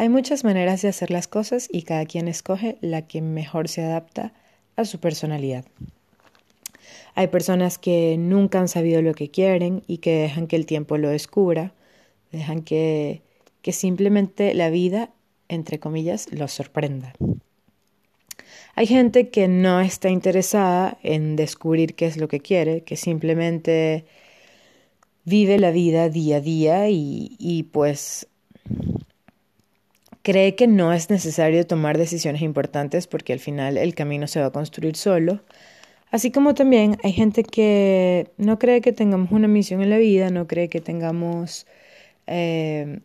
Hay muchas maneras de hacer las cosas y cada quien escoge la que mejor se adapta a su personalidad. Hay personas que nunca han sabido lo que quieren y que dejan que el tiempo lo descubra, dejan que, que simplemente la vida, entre comillas, los sorprenda. Hay gente que no está interesada en descubrir qué es lo que quiere, que simplemente vive la vida día a día y, y pues cree que no es necesario tomar decisiones importantes porque al final el camino se va a construir solo. Así como también hay gente que no cree que tengamos una misión en la vida, no cree que tengamos eh,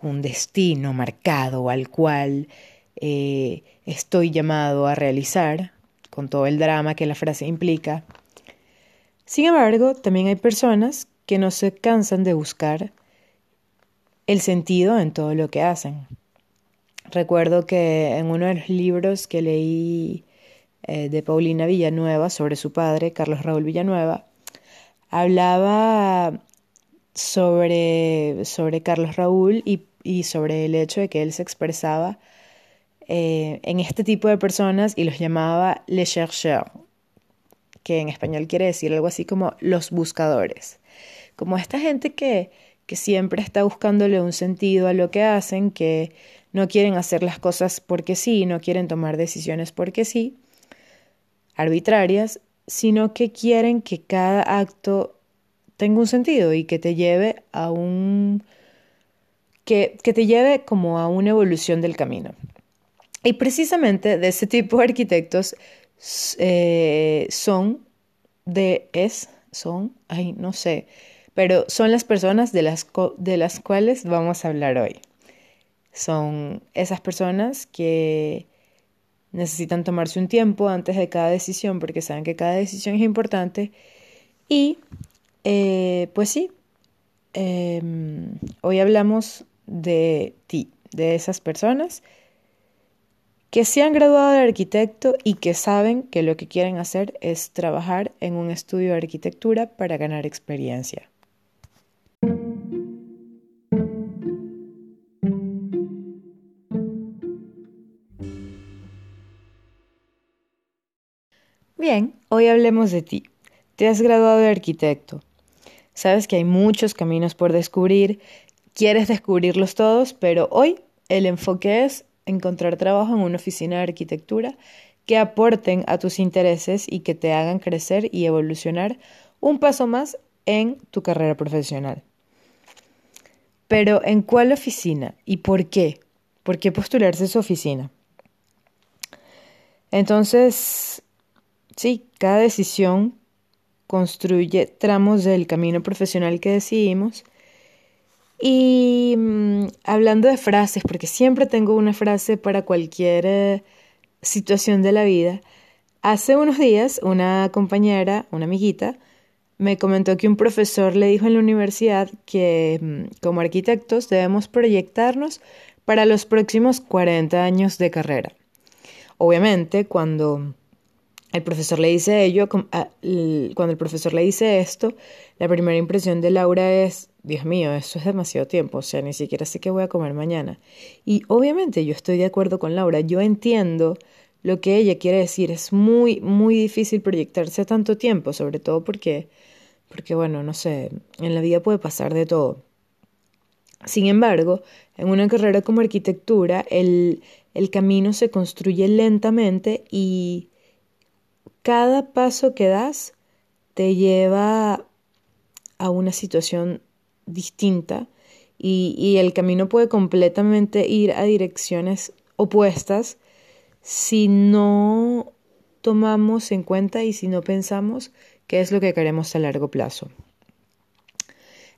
un destino marcado al cual eh, estoy llamado a realizar, con todo el drama que la frase implica. Sin embargo, también hay personas que no se cansan de buscar el sentido en todo lo que hacen. Recuerdo que en uno de los libros que leí eh, de Paulina Villanueva sobre su padre, Carlos Raúl Villanueva, hablaba sobre, sobre Carlos Raúl y, y, sobre el hecho de que él se expresaba eh, en este tipo de personas y los llamaba les chercheurs, que en español quiere decir algo así como los buscadores, como esta gente que, que siempre está buscándole un sentido a lo que hacen, que no quieren hacer las cosas porque sí, no quieren tomar decisiones porque sí, arbitrarias, sino que quieren que cada acto tenga un sentido y que te lleve a un que, que te lleve como a una evolución del camino. Y precisamente de ese tipo de arquitectos eh, son de es son ay no sé pero son las personas de las, de las cuales vamos a hablar hoy son esas personas que necesitan tomarse un tiempo antes de cada decisión porque saben que cada decisión es importante. Y eh, pues sí, em, hoy hablamos de ti, de esas personas que se han graduado de arquitecto y que saben que lo que quieren hacer es trabajar en un estudio de arquitectura para ganar experiencia. Bien, hoy hablemos de ti. Te has graduado de arquitecto. Sabes que hay muchos caminos por descubrir, quieres descubrirlos todos, pero hoy el enfoque es encontrar trabajo en una oficina de arquitectura que aporten a tus intereses y que te hagan crecer y evolucionar un paso más en tu carrera profesional. Pero ¿en cuál oficina y por qué? ¿Por qué postularse a su oficina? Entonces, Sí, cada decisión construye tramos del camino profesional que decidimos. Y mm, hablando de frases, porque siempre tengo una frase para cualquier eh, situación de la vida, hace unos días una compañera, una amiguita, me comentó que un profesor le dijo en la universidad que mm, como arquitectos debemos proyectarnos para los próximos 40 años de carrera. Obviamente, cuando el profesor le dice ello, cuando el profesor le dice esto, la primera impresión de Laura es, Dios mío, eso es demasiado tiempo, o sea, ni siquiera sé qué voy a comer mañana. Y obviamente yo estoy de acuerdo con Laura, yo entiendo lo que ella quiere decir, es muy, muy difícil proyectarse tanto tiempo, sobre todo porque, porque bueno, no sé, en la vida puede pasar de todo. Sin embargo, en una carrera como arquitectura, el, el camino se construye lentamente y cada paso que das te lleva a una situación distinta y, el camino puede completamente ir a direcciones opuestas si no tomamos en cuenta y si no pensamos qué es lo que queremos a largo plazo.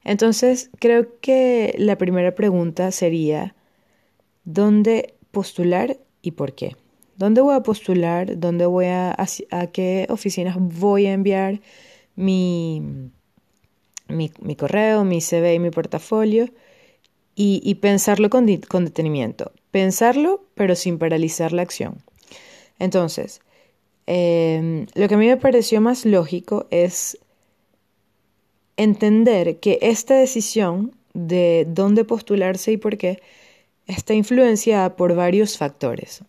Entonces, creo que la primera pregunta sería, ¿dónde postular y por qué? ¿Dónde voy a postular? ¿Dónde voy a, a, qué oficinas voy a enviar mi, mi, correo, mi CV y mi portafolio? Y, pensarlo con, detenimiento. Pensarlo, pero sin paralizar la acción. Entonces, em, lo que a mí me pareció más lógico es entender que esta decisión de dónde postularse y por qué está influenciada por varios factores.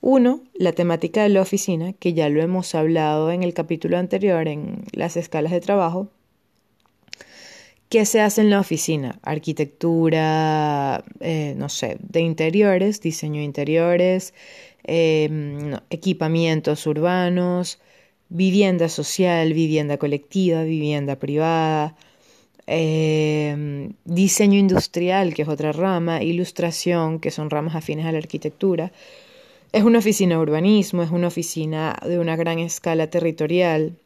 Uno, la temática de la oficina, que ya lo hemos hablado en el capítulo anterior en las escalas de trabajo. ¿Qué se hace en la oficina? Arquitectura, eh, no sé, de interiores, diseño de interiores, em, equipamientos urbanos, vivienda social, vivienda colectiva, vivienda privada, em, diseño industrial, que es otra rama, ilustración, que son ramas afines a la arquitectura. Es una oficina de urbanismo, es una oficina de una gran escala territorial.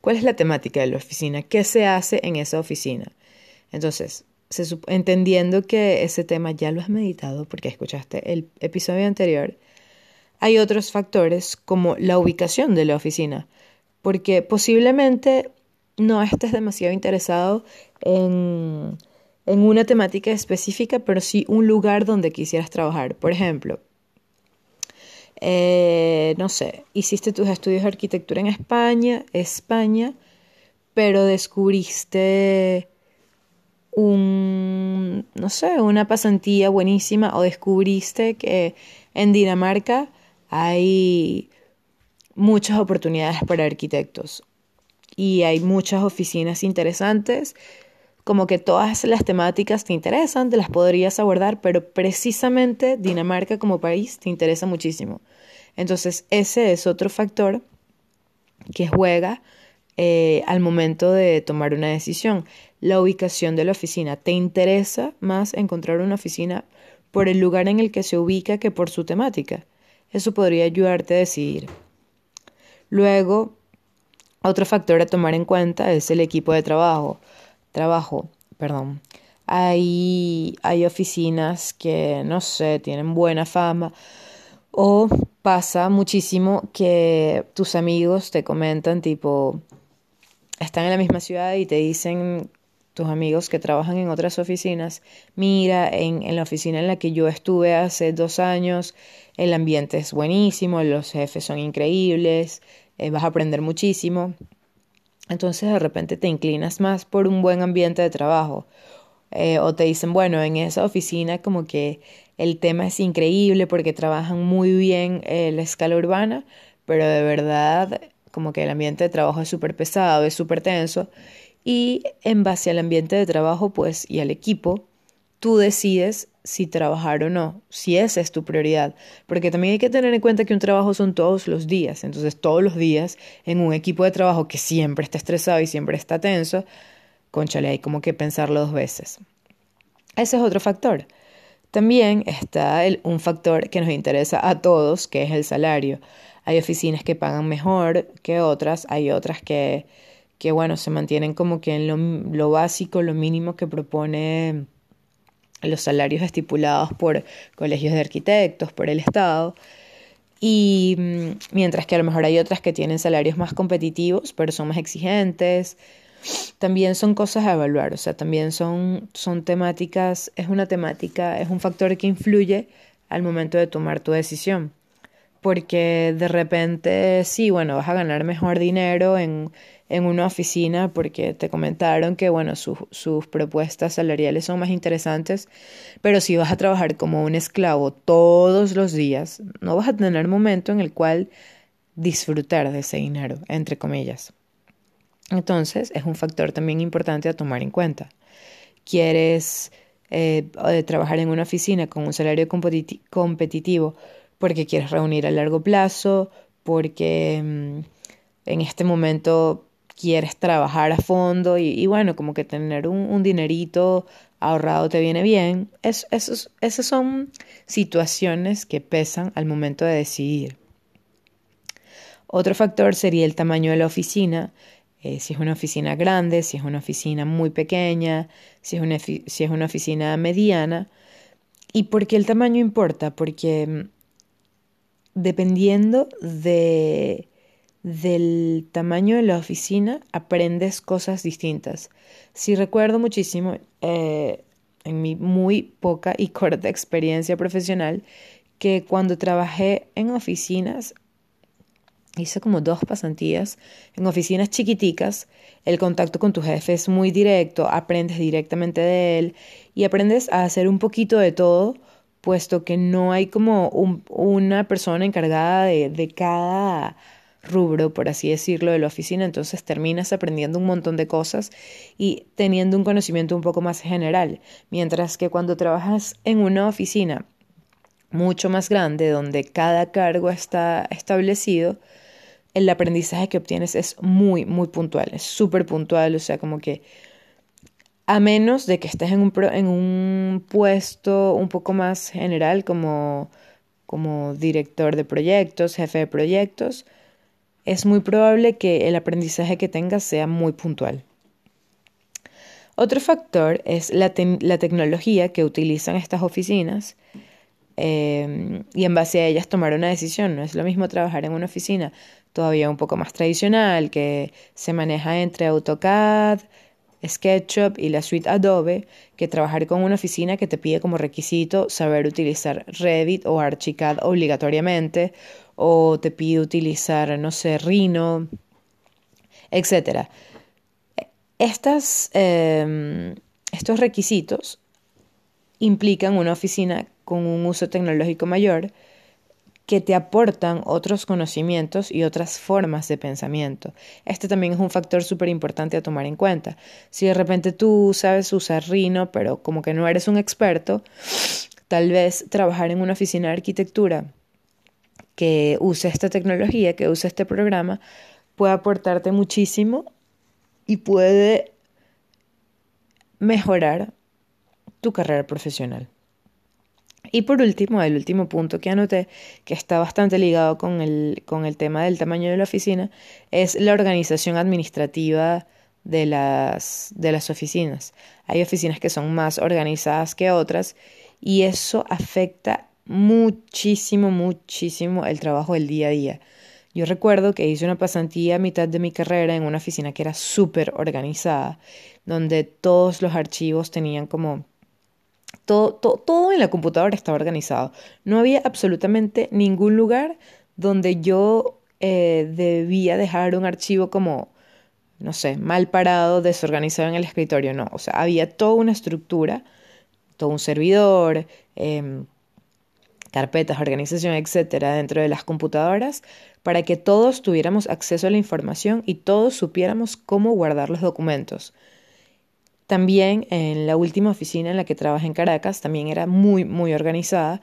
¿Cuál es la temática de la oficina? ¿Qué se hace en esa oficina? Entonces, entendiendo que ese tema ya lo has meditado porque escuchaste el episodio anterior, hay otros factores como la ubicación de la oficina, porque posiblemente no estés demasiado interesado en, en una temática específica, pero sí un lugar donde quisieras trabajar. Por ejemplo, eh, no sé, hiciste tus estudios de arquitectura en España, España, pero descubriste un, no sé, una pasantía buenísima o descubriste que en Dinamarca hay muchas oportunidades para arquitectos y hay muchas oficinas interesantes, como que todas las temáticas te interesan, te las podrías abordar, pero precisamente Dinamarca como país te interesa muchísimo. Entonces ese es otro factor que juega eh, al momento de tomar una decisión. La ubicación de la oficina. ¿Te interesa más encontrar una oficina por el lugar en el que se ubica que por su temática? Eso podría ayudarte a decidir. Luego, otro factor a tomar en cuenta es el equipo de trabajo. Trabajo, perdón. Hay, hay oficinas que, no sé, tienen buena fama. O pasa muchísimo que tus amigos te comentan tipo, están en la misma ciudad y te dicen tus amigos que trabajan en otras oficinas, mira, en, en la oficina en la que yo estuve hace dos años, el ambiente es buenísimo, los jefes son increíbles, eh, vas a aprender muchísimo. Entonces de repente te inclinas más por un buen ambiente de trabajo. Eh, o te dicen, bueno, en esa oficina como que el tema es increíble porque trabajan muy bien eh, la escala urbana, pero de verdad como que el ambiente de trabajo es súper pesado, es súper tenso. Y en base al ambiente de trabajo, pues, y al equipo, tú decides si trabajar o no, si esa es tu prioridad. Porque también hay que tener en cuenta que un trabajo son todos los días. Entonces, todos los días, en un equipo de trabajo que siempre está estresado y siempre está tenso, conchale, hay como que pensarlo dos veces. Ese es otro factor. También está el, un factor que nos interesa a todos, que es el salario. Hay oficinas que pagan mejor que otras, hay otras que, que bueno, se mantienen como que en lo, lo básico, lo mínimo que propone los salarios estipulados por colegios de arquitectos, por el Estado. Y mm, mientras que a lo mejor hay otras que tienen salarios más competitivos, pero son más exigentes. También son cosas a evaluar, o sea, también son, son temáticas, es una temática, es un factor que influye al momento de tomar tu decisión porque de repente sí, bueno, vas a ganar mejor dinero en, en una oficina porque te comentaron que, bueno, sus propuestas salariales son más interesantes, pero si vas a trabajar como un esclavo todos los días, no vas a tener momento en el cual disfrutar de ese dinero, entre comillas. Entonces, es un factor también importante a tomar en cuenta. ¿Quieres eh, trabajar en una oficina con un salario competitivo? Porque quieres reunir a largo plazo, porque mm, en este momento quieres trabajar a fondo y, bueno, como que tener un, dinerito ahorrado te viene bien. Es, esas son situaciones que pesan al momento de decidir. Otro factor sería el tamaño de la oficina. Eh, si es una oficina grande, si es una oficina muy pequeña, si es una, si es una oficina mediana. ¿Y por qué el tamaño importa? Porque mm, dependiendo de, del tamaño de la oficina, aprendes cosas distintas. Si recuerdo muchísimo, eh, en mi muy poca y corta experiencia profesional, que cuando trabajé en oficinas hice como dos pasantías en oficinas chiquiticas. El contacto con tu jefe es muy directo, aprendes directamente de él y aprendes a hacer un poquito de todo, puesto que no hay como una persona encargada de, de cada rubro, por así decirlo, de la oficina, entonces terminas aprendiendo un montón de cosas y teniendo un conocimiento un poco más general, mientras que cuando trabajas en una oficina mucho más grande, donde cada cargo está establecido, el aprendizaje que obtienes es muy, muy puntual, es súper puntual, o sea, como que a menos de que estés en un, puesto un poco más general como, como director de proyectos, jefe de proyectos, es muy probable que el aprendizaje que tengas sea muy puntual. Otro factor es la, tecnología que utilizan estas oficinas em, y en base a ellas tomar una decisión. No es lo mismo trabajar en una oficina todavía un poco más tradicional que se maneja entre AutoCAD, SketchUp y la suite Adobe que trabajar con una oficina que te pide como requisito saber utilizar Revit o Archicad obligatoriamente o te pide utilizar, no sé, Rhino, etc. Estas, em, estos requisitos implican una oficina con un uso tecnológico mayor que te aportan otros conocimientos y otras formas de pensamiento. Este también es un factor súper importante a tomar en cuenta. Si de repente tú sabes usar Rhino, pero como que no eres un experto, tal vez trabajar en una oficina de arquitectura que use esta tecnología, que use este programa, puede aportarte muchísimo y puede mejorar tu carrera profesional. Y por último, el último punto que anoté, que está bastante ligado con el, con el tema del tamaño de la oficina, es la organización administrativa de las, de las oficinas. Hay oficinas que son más organizadas que otras y eso afecta muchísimo, muchísimo el trabajo del día a día. Yo recuerdo que hice una pasantía a mitad de mi carrera en una oficina que era súper organizada, donde todos los archivos tenían como... Todo, todo, en la computadora estaba organizado. No había absolutamente ningún lugar donde yo eh, debía dejar un archivo como, no sé, mal parado, desorganizado en el escritorio. No, o sea, había toda una estructura, todo un servidor, em, carpetas, organización, etcétera, dentro de las computadoras para que todos tuviéramos acceso a la información y todos supiéramos cómo guardar los documentos. También en la última oficina en la que trabajé en Caracas también era muy, muy organizada.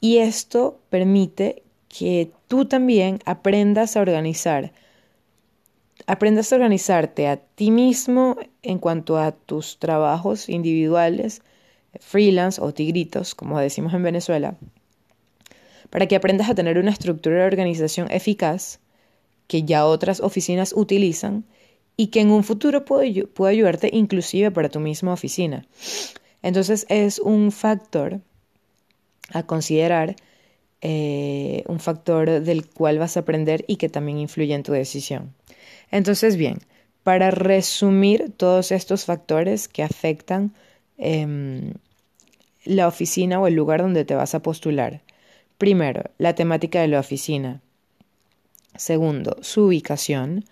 Y esto permite que tú también aprendas a organizar, aprendas a organizarte a ti mismo en cuanto a tus trabajos individuales, freelance o tigritos, como decimos en Venezuela, para que aprendas a tener una estructura de organización eficaz que ya otras oficinas utilizan y que en un futuro puede, ayudarte inclusive para tu misma oficina. Entonces es un factor a considerar, eh, un factor del cual vas a aprender y que también influye en tu decisión. Entonces, bien, para resumir todos estos factores que afectan em, la oficina o el lugar donde te vas a postular. Primero, la temática de la oficina. Segundo, su ubicación.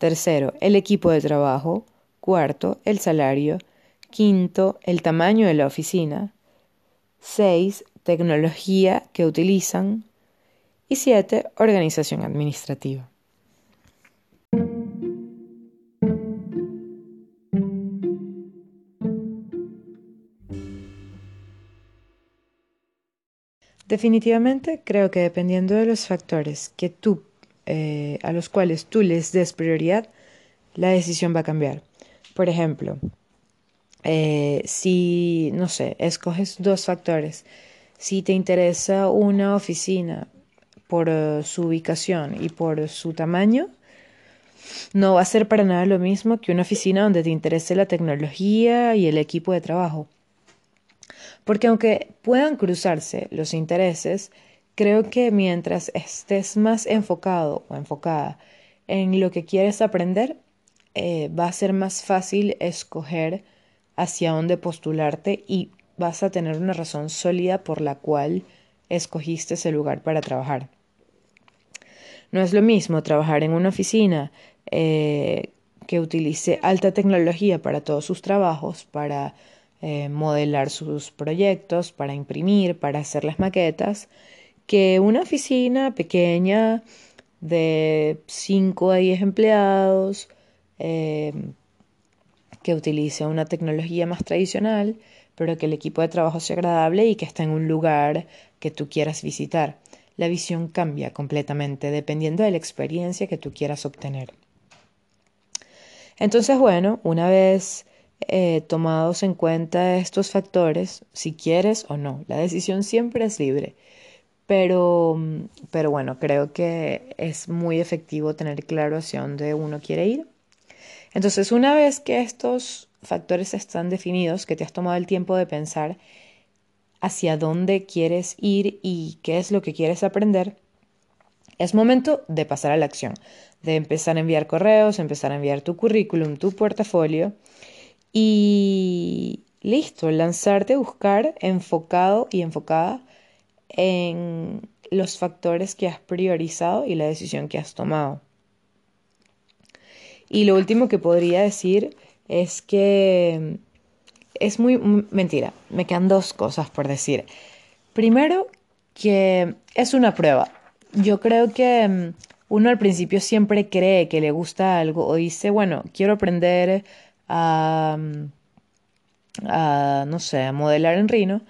Tercero, el equipo de trabajo. Cuarto, el salario. Quinto, el tamaño de la oficina. Seis, tecnología que utilizan. Y siete, organización administrativa. Definitivamente creo que dependiendo de los factores que tú, eh, a los cuales tú les des prioridad, la decisión va a cambiar. Por ejemplo, eh, si, no sé, escoges dos factores, si te interesa una oficina por eh, su ubicación y por su tamaño, no va a ser para nada lo mismo que una oficina donde te interese la tecnología y el equipo de trabajo. Porque aunque puedan cruzarse los intereses, creo que mientras estés más enfocado o enfocada en lo que quieres aprender, eh, va a ser más fácil escoger hacia dónde postularte y vas a tener una razón sólida por la cual escogiste ese lugar para trabajar. No es lo mismo trabajar en una oficina eh, que utilice alta tecnología para todos sus trabajos, para eh, modelar sus proyectos, para imprimir, para hacer las maquetas, que una oficina pequeña de 5 a 10 empleados, eh, que utilice una tecnología más tradicional, pero que el equipo de trabajo sea agradable y que esté en un lugar que tú quieras visitar. La visión cambia completamente dependiendo de la experiencia que tú quieras obtener. Entonces, bueno, una vez eh, tomados en cuenta estos factores, si quieres o no, la decisión siempre es libre. Pero, pero bueno, creo que es muy efectivo tener claro hacia dónde uno quiere ir. Entonces, una vez que estos factores están definidos, que te has tomado el tiempo de pensar hacia dónde quieres ir y qué es lo que quieres aprender, es momento de pasar a la acción, de empezar a enviar correos, empezar a enviar tu currículum, tu portafolio y listo, lanzarte a buscar enfocado y enfocada en los factores que has priorizado y la decisión que has tomado. Y lo último que podría decir es que es muy mentira, me quedan dos cosas por decir. Primero, que es una prueba. Yo creo que mm, uno al principio siempre cree que le gusta algo o dice, bueno, quiero aprender a, mm, a no sé, a modelar en Rhino,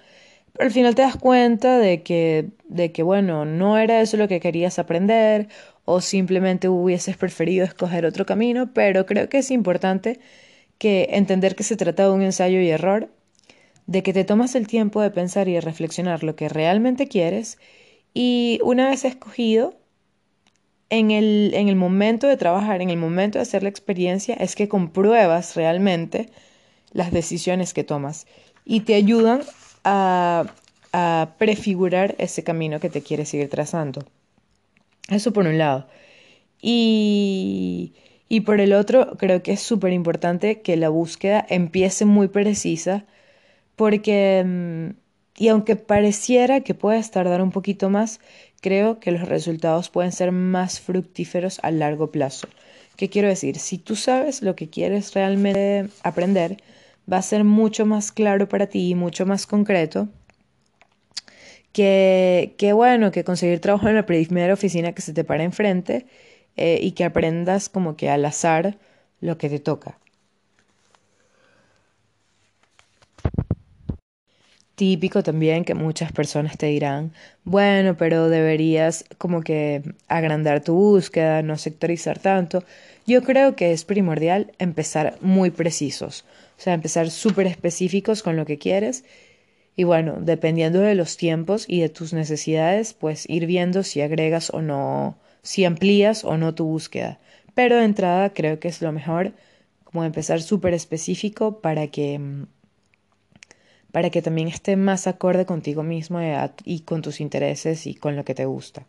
pero al final te das cuenta de que, de que, bueno, no era eso lo que querías aprender o simplemente hubieses preferido escoger otro camino, pero creo que es importante que entender que se trata de un ensayo y error, de que te tomas el tiempo de pensar y de reflexionar lo que realmente quieres y una vez escogido, en el, en el momento de trabajar, en el momento de hacer la experiencia, es que compruebas realmente las decisiones que tomas y te ayudan a, prefigurar ese camino que te quieres seguir trazando. Eso por un lado. Y y por el otro, creo que es súper importante que la búsqueda empiece muy precisa, porque, mm, y aunque pareciera que puedes tardar un poquito más, creo que los resultados pueden ser más fructíferos a largo plazo. ¿Qué quiero decir? Si tú sabes lo que quieres realmente aprender, va a ser mucho más claro para ti y mucho más concreto que, que bueno, que conseguir trabajo en la primera oficina que se te para enfrente eh, y que aprendas como que al azar lo que te toca. Típico también que muchas personas te dirán, bueno, pero deberías como que agrandar tu búsqueda, no sectorizar tanto. Yo creo que es primordial empezar muy precisos, o sea, empezar súper específicos con lo que quieres y bueno, dependiendo de los tiempos y de tus necesidades, pues ir viendo si agregas o no si amplías o no tu búsqueda. Pero de entrada creo que es lo mejor como empezar súper específico para que para que también esté más acorde contigo mismo y con tus intereses y con lo que te gusta.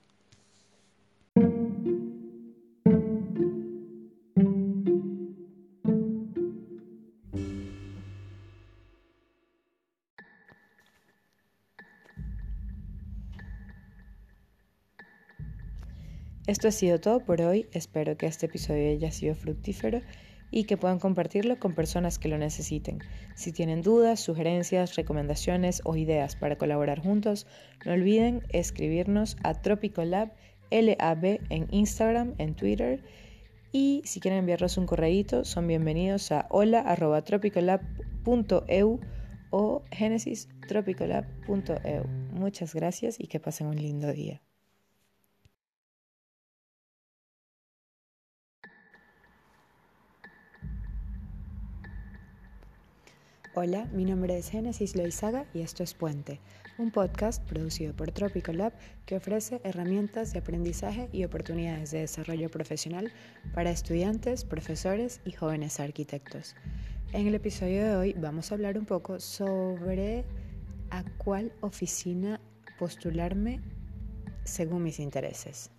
Esto ha sido todo por hoy. Espero que este episodio haya sido fructífero y que puedan compartirlo con personas que lo necesiten. Si tienen dudas, sugerencias, recomendaciones o ideas para colaborar juntos, no olviden escribirnos a Tropicolab LAB en Instagram, en Twitter. Y si quieren enviarnos un correíto, son bienvenidos a hola.tropicolab.eu o genesistropicolab.eu. Muchas gracias y que pasen un lindo día. Hola, mi nombre es Génesis Loizaga y esto es Puente, un podcast producido por Tropical Lab que ofrece herramientas de aprendizaje y oportunidades de desarrollo profesional para estudiantes, profesores y jóvenes arquitectos. En el episodio de hoy vamos a hablar un poco sobre a cuál oficina postularme según mis intereses.